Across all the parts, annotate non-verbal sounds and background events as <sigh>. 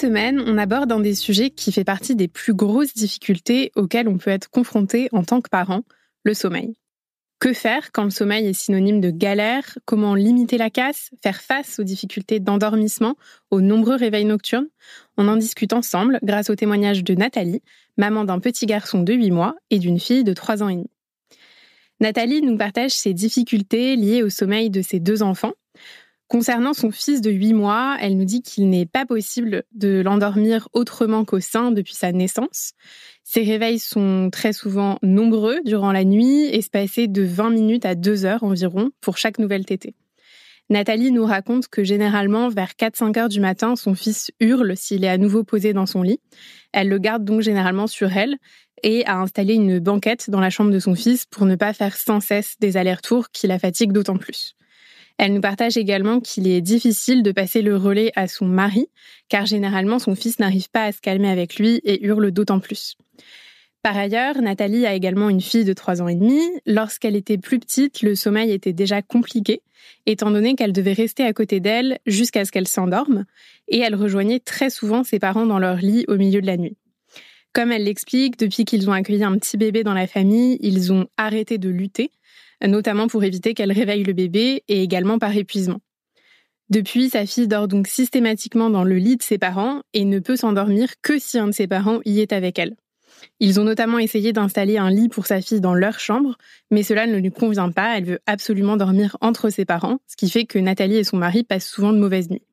Semaine, on aborde un des sujets qui fait partie des plus grosses difficultés auxquelles on peut être confronté en tant que parent, le sommeil. Que faire quand le sommeil est synonyme de galère? Comment limiter la casse? Faire face aux difficultés d'endormissement, aux nombreux réveils nocturnes? On en discute ensemble grâce au témoignage de Nathalie, maman d'un petit garçon de 8 mois et d'une fille de 3 ans et demi. Nathalie nous partage ses difficultés liées au sommeil de ses deux enfants. Concernant son fils de 8 mois, elle nous dit qu'il n'est pas possible de l'endormir autrement qu'au sein depuis sa naissance. Ses réveils sont très souvent nombreux durant la nuit, espacés de 20 minutes à 2 heures environ pour chaque nouvelle tétée. Nathalie nous raconte que généralement, vers 4-5 heures du matin, son fils hurle s'il est à nouveau posé dans son lit. Elle le garde donc généralement sur elle et a installé une banquette dans la chambre de son fils pour ne pas faire sans cesse des allers-retours qui la fatiguent d'autant plus. Elle nous partage également qu'il est difficile de passer le relais à son mari, car généralement son fils n'arrive pas à se calmer avec lui et hurle d'autant plus. Par ailleurs, Nathalie a également une fille de 3 ans et demi. Lorsqu'elle était plus petite, le sommeil était déjà compliqué, étant donné qu'elle devait rester à côté d'elle jusqu'à ce qu'elle s'endorme, et elle rejoignait très souvent ses parents dans leur lit au milieu de la nuit. Comme elle l'explique, depuis qu'ils ont accueilli un petit bébé dans la famille, ils ont arrêté de lutter notamment pour éviter qu'elle réveille le bébé et également par épuisement. Depuis, sa fille dort donc systématiquement dans le lit de ses parents et ne peut s'endormir que si un de ses parents y est avec elle. Ils ont notamment essayé d'installer un lit pour sa fille dans leur chambre, mais cela ne lui convient pas, elle veut absolument dormir entre ses parents, ce qui fait que Nathalie et son mari passent souvent de mauvaises nuits.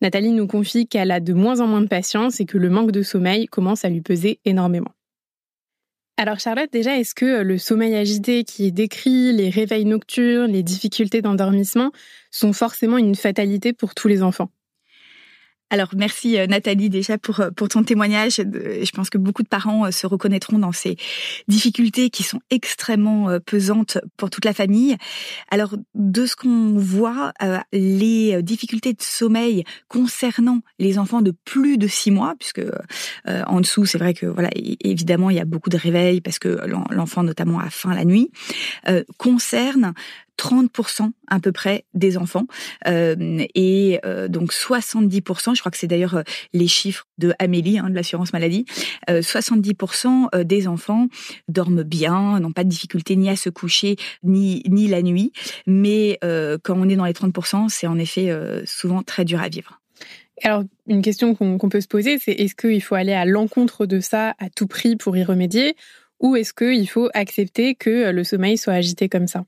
Nathalie nous confie qu'elle a de moins en moins de patience et que le manque de sommeil commence à lui peser énormément. Alors Charlotte, déjà, est-ce que euh, le sommeil agité qui est décrit, les réveils nocturnes, les difficultés d'endormissement sont forcément une fatalité pour tous les enfants? Alors merci euh, Nathalie déjà pour euh, pour ton témoignage. Je pense que beaucoup de parents euh, se reconnaîtront dans ces difficultés qui sont extrêmement pesantes pour toute la famille. Alors de ce qu'on voit, les difficultés de sommeil concernant les enfants de plus de six mois, puisque en dessous c'est vrai que voilà évidemment il y a beaucoup de réveils parce que l'enfant notamment a faim la nuit, concernent 30% à peu près des enfants. Euh, et euh, donc 70%, je crois que c'est d'ailleurs euh, les chiffres de Amélie hein, de l'assurance maladie, 70% des enfants dorment bien, n'ont pas de difficulté ni à se coucher ni ni la nuit, mais quand on est dans les 30%, c'est en effet souvent très dur à vivre. Alors, une question qu'on peut se poser, c'est est-ce qu'il faut aller à l'encontre de ça à tout prix pour y remédier, ou est-ce qu'il faut accepter que le sommeil soit agité comme ça?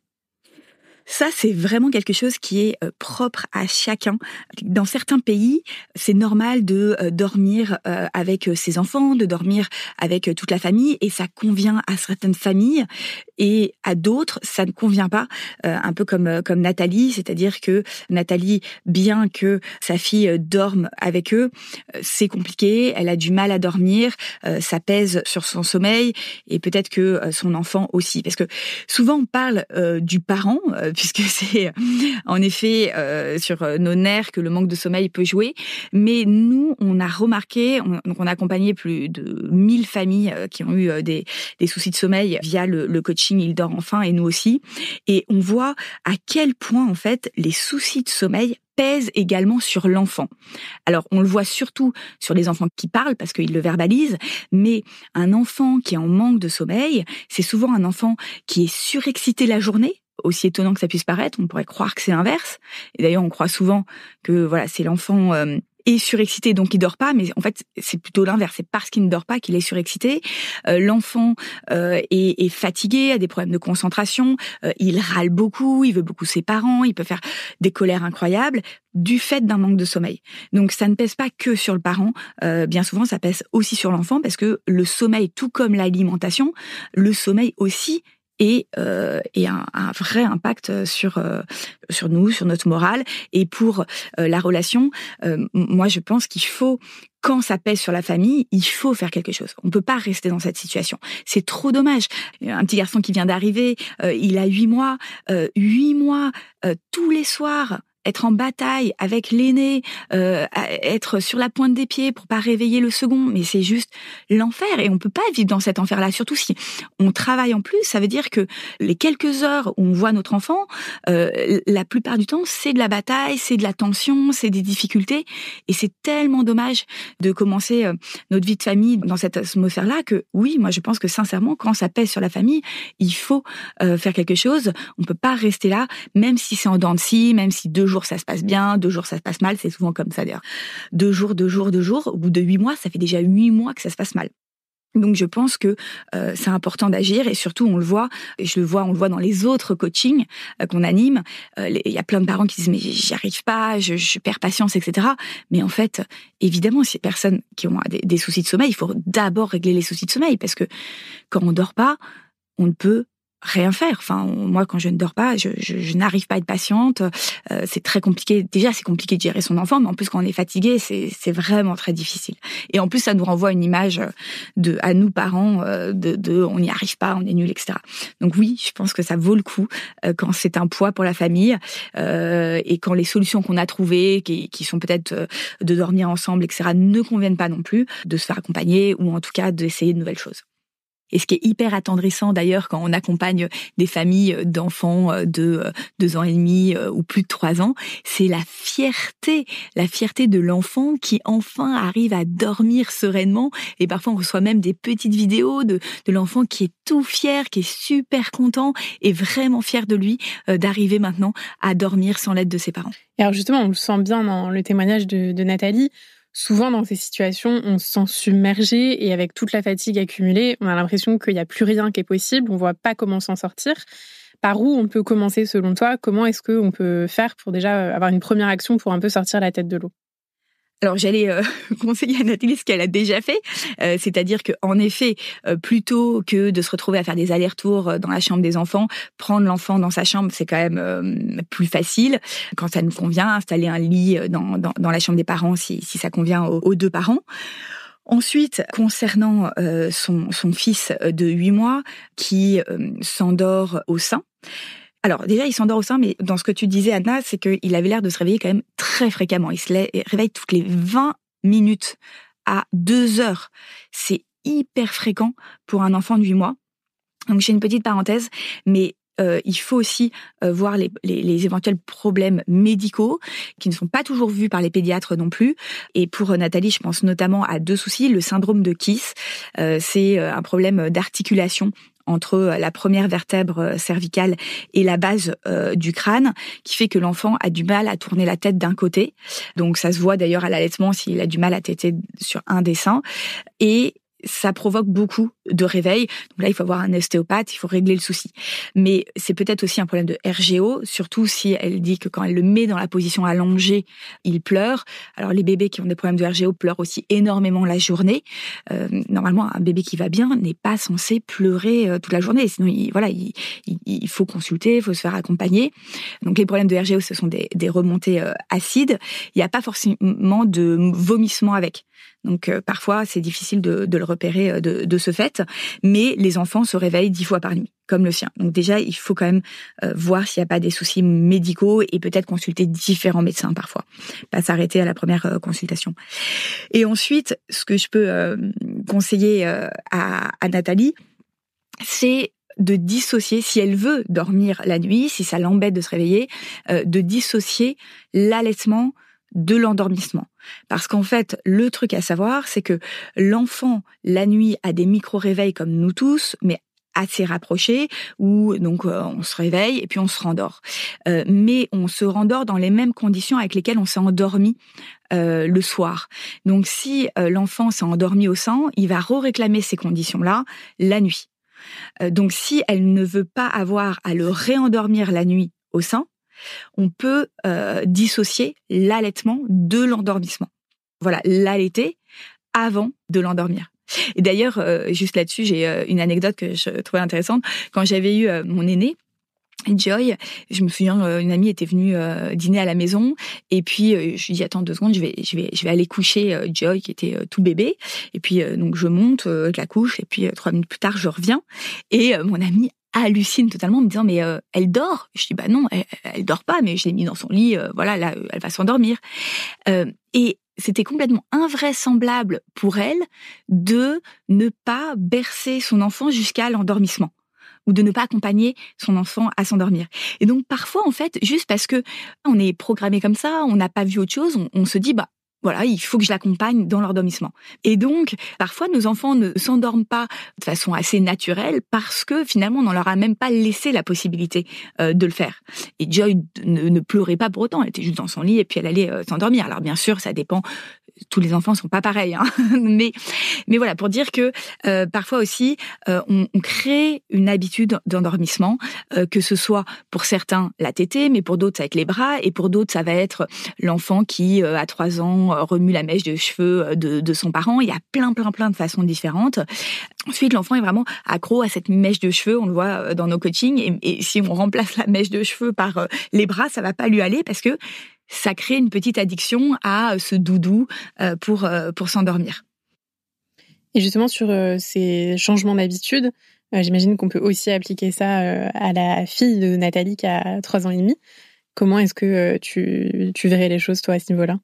Ça, c'est vraiment quelque chose qui est euh, propre à chacun. Dans certains pays, c'est normal de euh, dormir euh, avec ses enfants, de dormir avec toute la famille, et ça convient à certaines familles, et à d'autres, ça ne convient pas. Un peu comme comme Nathalie, c'est-à-dire que Nathalie, bien que sa fille dorme avec eux, c'est compliqué. Elle a du mal à dormir, ça pèse sur son sommeil, et peut-être que son enfant aussi, parce que souvent on parle du parent <laughs> puisque c'est en effet euh, sur euh, nos nerfs que le manque de sommeil peut jouer. Mais nous, on a remarqué, on, donc on a accompagné plus de 1000 familles euh, qui ont eu des, soucis de sommeil via le, coaching Il dort enfin et nous aussi. Et on voit à quel point en fait les soucis de sommeil pèsent également sur l'enfant. Alors, on le voit surtout sur les enfants qui parlent parce qu'ils le verbalisent, mais un enfant qui est en manque de sommeil, c'est souvent un enfant qui est surexcité la journée, aussi étonnant que ça puisse paraître, on pourrait croire que c'est l'inverse. Et d'ailleurs, on croit souvent que voilà, c'est l'enfant euh, est surexcité donc il dort pas, mais en fait c'est plutôt l'inverse. C'est parce qu'il ne dort pas qu'il est surexcité. Euh, l'enfant euh, est, fatigué, a des problèmes de concentration, euh, il râle beaucoup, il veut beaucoup ses parents, il peut faire des colères incroyables du fait d'un manque de sommeil. Donc ça ne pèse pas que sur le parent, bien souvent ça pèse aussi sur l'enfant parce que le sommeil, tout comme l'alimentation, le sommeil aussi et, euh, et un, un, vrai impact sur euh, sur nous, sur notre morale et pour euh, la relation. Euh, moi, je pense qu'il faut quand ça pèse sur la famille, il faut faire quelque chose. On peut pas rester dans cette situation. C'est trop dommage. Un petit garçon qui vient d'arriver, il a huit mois, huit mois tous les soirs être en bataille avec l'aîné, euh, être sur la pointe des pieds pour pas réveiller le second, mais c'est juste l'enfer et on peut pas vivre dans cet enfer-là. Surtout si on travaille en plus, ça veut dire que les quelques heures où on voit notre enfant, euh, la plupart du temps, c'est de la bataille, c'est de la tension, c'est des difficultés et c'est tellement dommage de commencer euh, notre vie de famille dans cette atmosphère-là que oui, moi je pense que sincèrement, quand ça pèse sur la famille, il faut faire quelque chose. On peut pas rester là, même si c'est en dents de scie, même si deux jours ça se passe bien, deux jours ça se passe mal, c'est souvent comme ça d'ailleurs. Deux jours, deux jours, deux jours, au bout de huit mois, ça fait déjà huit mois que ça se passe mal. Donc je pense que euh, c'est important d'agir et surtout on le voit, et je le vois, on le voit dans les autres coachings euh, qu'on anime. Euh, il y a plein de parents qui disent mais j'y arrive pas, je, perds patience, etc. Mais en fait, évidemment, ces personnes qui ont des, des soucis de sommeil, il faut d'abord régler les soucis de sommeil parce que quand on dort pas, on ne peut rien faire. Enfin, moi, quand je ne dors pas, je, je, je n'arrive pas à être patiente. Euh, c'est très compliqué. Déjà, c'est compliqué de gérer son enfant, mais en plus, quand on est fatigué, c'est, vraiment très difficile. Et en plus, ça nous renvoie une image de, à nous parents, euh, de, de on n'y arrive pas, on est nul, etc. Donc oui, je pense que ça vaut le coup euh, quand c'est un poids pour la famille euh, et quand les solutions qu'on a trouvées, qui, qui sont peut-être euh, de dormir ensemble, etc., ne conviennent pas non plus, de se faire accompagner ou en tout cas d'essayer de nouvelles choses. Et ce qui est hyper attendrissant d'ailleurs quand on accompagne des familles d'enfants de euh, deux ans et demi euh, ou plus de trois ans, c'est la fierté, la fierté de l'enfant qui enfin arrive à dormir sereinement. Et parfois on reçoit même des petites vidéos de, l'enfant qui est tout fier, qui est super content et vraiment fier de lui euh, d'arriver maintenant à dormir sans l'aide de ses parents. Et alors justement, on le sent bien dans le témoignage de Nathalie souvent dans ces situations, on se sent submergé et avec toute la fatigue accumulée, on a l'impression qu'il n'y a plus rien qui est possible, on voit pas comment s'en sortir. Par où on peut commencer selon toi? Comment est-ce qu'on peut faire pour déjà avoir une première action pour un peu sortir la tête de l'eau? Alors j'allais euh, <laughs> conseiller à Nathalie ce qu'elle a déjà fait, euh, c'est-à-dire que en effet, euh, plutôt que de se retrouver à faire des allers-retours dans la chambre des enfants, prendre l'enfant dans sa chambre, c'est quand même plus facile quand ça nous convient. Installer un lit dans, dans, dans la chambre des parents si, si ça convient aux, deux parents. Ensuite, concernant son, son fils de 8 mois qui s'endort au sein, alors déjà, il s'endort au sein, mais dans ce que tu disais, Anna, c'est qu'il avait l'air de se réveiller quand même très fréquemment. Il se réveille toutes les 20 minutes à 2 heures. C'est hyper fréquent pour un enfant de 8 mois. Donc j'ai une petite parenthèse, mais euh, il faut aussi euh, voir les, éventuels problèmes médicaux qui ne sont pas toujours vus par les pédiatres non plus. Et pour Nathalie, je pense notamment à deux soucis. Le syndrome de Kiss, euh, c'est un problème d'articulation entre euh, la première vertèbre euh, cervicale et la base euh, du crâne, qui fait que l'enfant a du mal à tourner la tête d'un côté. Donc ça se voit d'ailleurs à l'allaitement s'il a du mal à téter sur un des seins. Et ça provoque beaucoup de réveils. Donc là, il faut avoir un ostéopathe, il faut régler le souci. Mais c'est peut-être aussi un problème de RGO, surtout si elle dit que quand elle le met dans la position allongée, il pleure. Alors les bébés qui ont des problèmes de RGO pleurent aussi énormément la journée. Euh, normalement, un bébé qui va bien n'est pas censé pleurer euh, toute la journée. Sinon, il, voilà, il, il, faut consulter, il faut se faire accompagner. Donc les problèmes de RGO, ce sont des, des remontées euh, acides. Il n'y a pas forcément de vomissement avec. Donc euh, parfois c'est difficile de, de, le repérer euh, de, de, ce fait, mais les enfants se réveillent dix fois par nuit, comme le sien. Donc déjà il faut quand même euh, voir s'il n'y a pas des soucis médicaux et peut-être consulter différents médecins parfois, pas s'arrêter à la première consultation. Et ensuite, ce que je peux conseiller à, à Nathalie, c'est de dissocier, si elle veut dormir la nuit, si ça l'embête de se réveiller, de dissocier l'allaitement de l'endormissement. Parce qu'en fait, le truc à savoir, c'est que l'enfant, la nuit, a des micro-réveils comme nous tous, mais assez rapprochés, où donc euh, on se réveille et puis on se rendort. Euh, mais on se rendort dans les mêmes conditions avec lesquelles on s'est endormi euh, le soir. Donc si l'enfant s'est endormi au sein, il va re-réclamer ces conditions-là la nuit. donc si elle ne veut pas avoir à le réendormir la nuit au sein, on peut euh, dissocier l'allaitement de l'endormissement. Voilà, l'allaiter avant de l'endormir. Et d'ailleurs, juste là-dessus, j'ai une anecdote que je trouvais intéressante. Quand j'avais eu mon aîné, Joy, je me souviens, euh, une amie était venue euh, dîner à la maison et puis euh, je lui dis attends deux secondes, je vais, je vais, je vais aller coucher Joy qui était tout bébé et puis donc je monte, je la couche et puis trois minutes plus tard je reviens et mon amie hallucine totalement en me disant mais elle dort je dis bah non elle, elle dort pas mais je l'ai mis dans son lit voilà là elle va s'endormir et c'était complètement invraisemblable pour elle de ne pas bercer son enfant jusqu'à l'endormissement ou de ne pas accompagner son enfant à s'endormir. Et donc parfois, en fait, juste parce que on est programmé comme ça, on n'a pas vu autre chose, on, se dit bah voilà, il faut que je l'accompagne dans l'endormissement. Et donc, parfois, nos enfants ne s'endorment pas de façon assez naturelle parce que finalement, on ne leur a même pas laissé la possibilité euh, de le faire. Et Joy ne, pleurait pas pour autant, elle était juste dans son lit et puis elle allait euh, s'endormir. Alors bien sûr, ça dépend tous les enfants sont pas pareils, hein. <laughs> mais mais voilà pour dire que euh, parfois aussi euh, on, on, crée une habitude d'endormissement, euh, que ce soit pour certains la tétée, mais pour d'autres ça va être les bras et pour d'autres ça va être l'enfant qui à trois ans remue la mèche de cheveux de, de, son parent. Il y a plein plein plein de façons différentes. Ensuite l'enfant est vraiment accro à cette mèche de cheveux, on le voit dans nos coachings et, si on remplace la mèche de cheveux par les bras, ça va pas lui aller parce que ça crée une petite addiction à euh, ce doudou euh, pour, euh, pour s'endormir. Et justement, sur ces changements d'habitude, j'imagine qu'on peut aussi appliquer ça à la fille de Nathalie qui a trois ans et demi. Comment est-ce que tu, tu verrais les choses, toi, à ce niveau-là?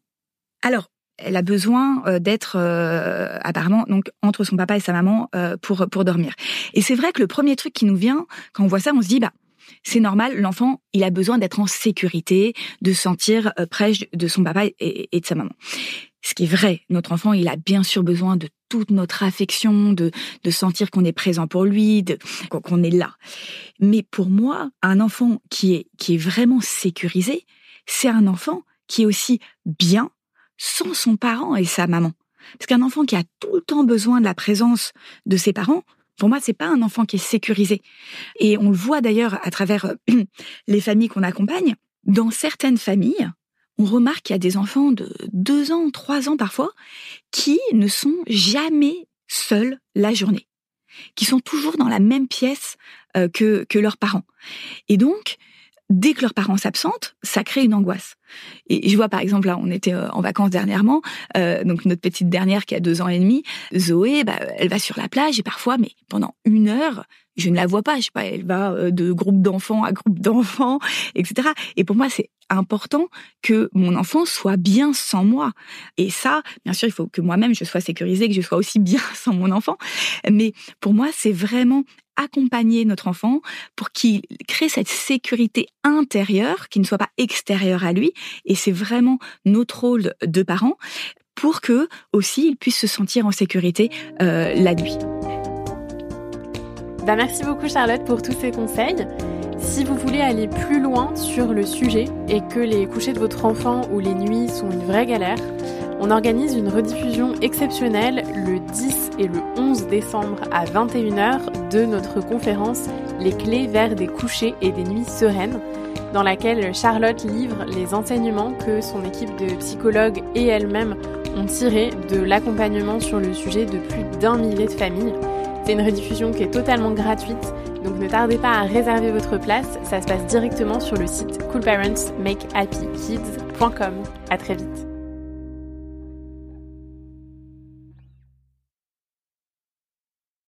Alors, elle a besoin d'être apparemment donc entre son papa et sa maman pour pour dormir. Et c'est vrai que le premier truc qui nous vient quand on voit ça, on se dit bah c'est normal, l'enfant, il a besoin d'être en sécurité, de sentir euh, près de son papa et, de sa maman. Ce qui est vrai, notre enfant, il a bien sûr besoin de toute notre affection, de, de sentir qu'on est présent pour lui, qu'on est là. Mais pour moi, un enfant qui est, qui est vraiment sécurisé, c'est un enfant qui est aussi bien sans son parent et sa maman. Parce qu'un enfant qui a tout le temps besoin de la présence de ses parents, pour moi, c'est pas un enfant qui est sécurisé. Et on le voit d'ailleurs à travers euh, <clears throat> les familles qu'on accompagne. Dans certaines familles, on remarque qu'il y a des enfants de deux ans, trois ans parfois, qui ne sont jamais seuls la journée, qui sont toujours dans la même pièce euh, que, que leurs parents. Et donc, dès que leurs parents s'absentent, ça crée une angoisse. Et je vois par exemple là, on était euh, en vacances dernièrement, euh, donc notre petite dernière qui a deux ans et demi, Zoé, bah, elle va sur la plage et parfois, mais pendant une heure, je ne la vois pas. Je sais pas, elle va euh, de groupe d'enfants à groupe d'enfants, etc. Et pour moi, c'est important que mon enfant soit bien sans moi. Et ça, bien sûr, il faut que moi-même je sois sécurisée, que je sois aussi bien <laughs> sans mon enfant. Mais pour moi, c'est vraiment accompagner notre enfant pour qu'il crée cette sécurité intérieure qui ne soit pas extérieure à lui. Et c'est vraiment notre rôle de parents pour que aussi il puisse se sentir en sécurité euh, la nuit. Bah merci beaucoup Charlotte pour tous ces conseils. Si vous voulez aller plus loin sur le sujet et que les couchers de votre enfant ou les nuits sont une vraie galère, on organise une rediffusion exceptionnelle le 10 et le 11 décembre à 21h de notre conférence Les clés vers des couchers et des nuits sereines, dans laquelle Charlotte livre les enseignements que son équipe de psychologues et elle-même ont tirés de l'accompagnement sur le sujet de plus d'un millier de familles. C'est une rediffusion qui est totalement gratuite, donc ne tardez pas à réserver votre place, ça se passe directement sur le site coolparentsmakehappykids.com. À très vite.